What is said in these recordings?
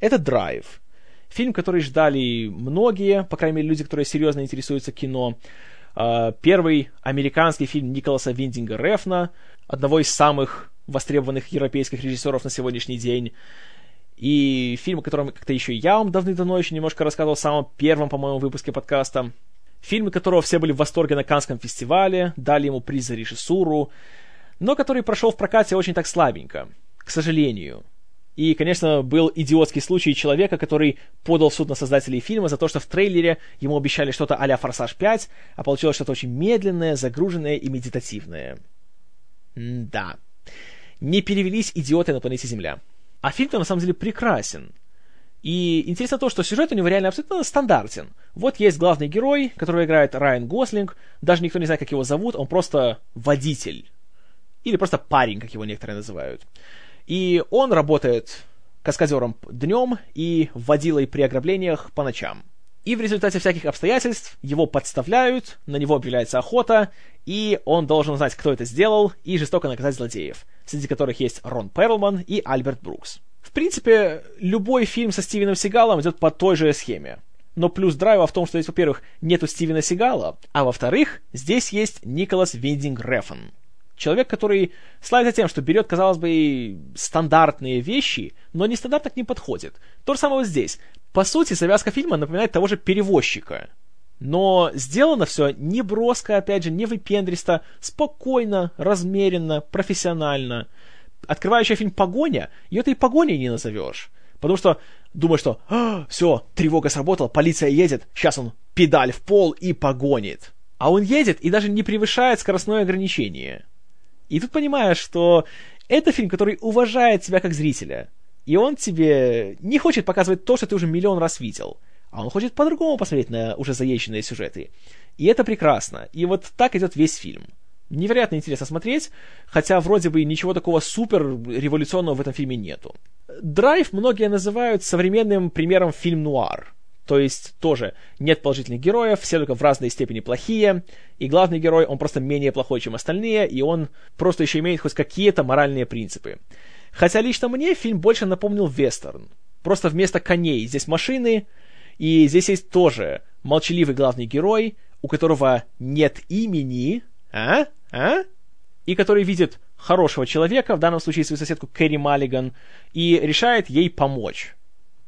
Это «Драйв». Фильм, который ждали многие, по крайней мере, люди, которые серьезно интересуются кино. А, первый американский фильм Николаса Виндинга Рефна, одного из самых востребованных европейских режиссеров на сегодняшний день. И фильм, о котором как-то еще я вам давным-давно еще немножко рассказывал в самом первом, по-моему, выпуске подкаста. Фильм, которого все были в восторге на Канском фестивале, дали ему приз за режиссуру, но который прошел в прокате очень так слабенько, к сожалению. И, конечно, был идиотский случай человека, который подал в суд на создателей фильма за то, что в трейлере ему обещали что-то а-ля «Форсаж 5», а получилось что-то очень медленное, загруженное и медитативное. Да. Не перевелись идиоты на планете Земля. А фильм-то на самом деле прекрасен. И интересно то, что сюжет у него реально абсолютно стандартен. Вот есть главный герой, которого играет Райан Гослинг, даже никто не знает, как его зовут, он просто водитель. Или просто парень, как его некоторые называют. И он работает каскадером днем и водилой при ограблениях по ночам. И в результате всяких обстоятельств его подставляют, на него объявляется охота, и он должен узнать, кто это сделал, и жестоко наказать злодеев, среди которых есть Рон Перлман и Альберт Брукс. В принципе, любой фильм со Стивеном Сигалом идет по той же схеме. Но плюс драйва в том, что здесь, во-первых, нету Стивена Сигала, а во-вторых, здесь есть Николас Виндинг Рефн. Человек, который славится тем, что берет, казалось бы, стандартные вещи, но нестандартно к ним подходит. То же самое вот здесь. По сути, завязка фильма напоминает того же перевозчика. Но сделано все не броско, опять же, не выпендристо, спокойно, размеренно, профессионально. Открывающая фильм «Погоня», ее ты и погоней не назовешь. Потому что думаешь, что а, все, тревога сработала, полиция едет, сейчас он педаль в пол и погонит. А он едет и даже не превышает скоростное ограничение. И тут понимаешь, что это фильм, который уважает тебя как зрителя. И он тебе не хочет показывать то, что ты уже миллион раз видел. А он хочет по-другому посмотреть на уже заезженные сюжеты. И это прекрасно. И вот так идет весь фильм. Невероятно интересно смотреть, хотя вроде бы ничего такого супер революционного в этом фильме нету. Драйв многие называют современным примером фильм-нуар. То есть тоже нет положительных героев, все только в разной степени плохие, и главный герой, он просто менее плохой, чем остальные, и он просто еще имеет хоть какие-то моральные принципы. Хотя лично мне фильм больше напомнил вестерн. Просто вместо коней здесь машины, и здесь есть тоже молчаливый главный герой, у которого нет имени, а? А? И который видит хорошего человека, в данном случае свою соседку Кэрри Маллиган, и решает ей помочь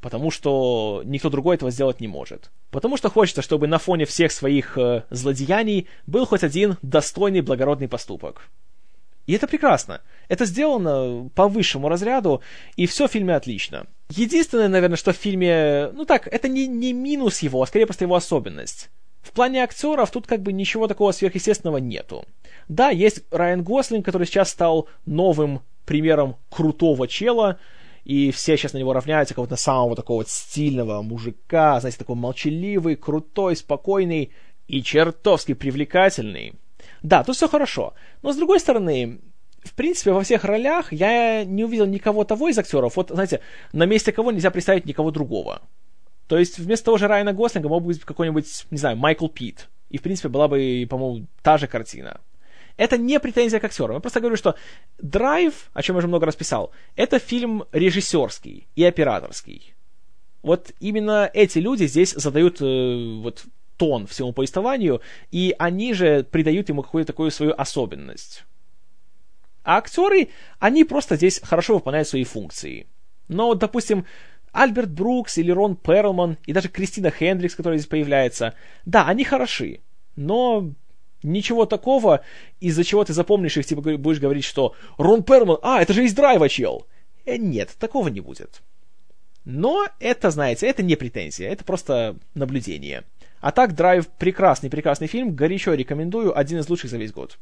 потому что никто другой этого сделать не может. Потому что хочется, чтобы на фоне всех своих э, злодеяний был хоть один достойный благородный поступок. И это прекрасно. Это сделано по высшему разряду, и все в фильме отлично. Единственное, наверное, что в фильме... Ну так, это не, не минус его, а скорее просто его особенность. В плане актеров тут как бы ничего такого сверхъестественного нету. Да, есть Райан Гослинг, который сейчас стал новым примером крутого чела, и все сейчас на него равняются, как вот на самого такого вот стильного мужика, знаете, такой молчаливый, крутой, спокойный и чертовски привлекательный. Да, тут все хорошо. Но с другой стороны, в принципе, во всех ролях я не увидел никого того из актеров. Вот, знаете, на месте кого нельзя представить никого другого. То есть вместо того же Райана Гослинга мог быть какой-нибудь, не знаю, Майкл Пит. И, в принципе, была бы, по-моему, та же картина. Это не претензия к актерам. Я просто говорю, что «Драйв», о чем я уже много раз писал, это фильм режиссерский и операторский. Вот именно эти люди здесь задают э, вот тон всему повествованию, и они же придают ему какую-то такую свою особенность. А актеры, они просто здесь хорошо выполняют свои функции. Но, допустим, Альберт Брукс или Рон Перлман, и даже Кристина Хендрикс, которая здесь появляется, да, они хороши, но Ничего такого, из-за чего ты запомнишь их, типа будешь говорить, что Рон Перман, а, это же из драйва, чел. Э, нет, такого не будет. Но это, знаете, это не претензия, это просто наблюдение. А так, Драйв прекрасный, прекрасный фильм, горячо рекомендую, один из лучших за весь год.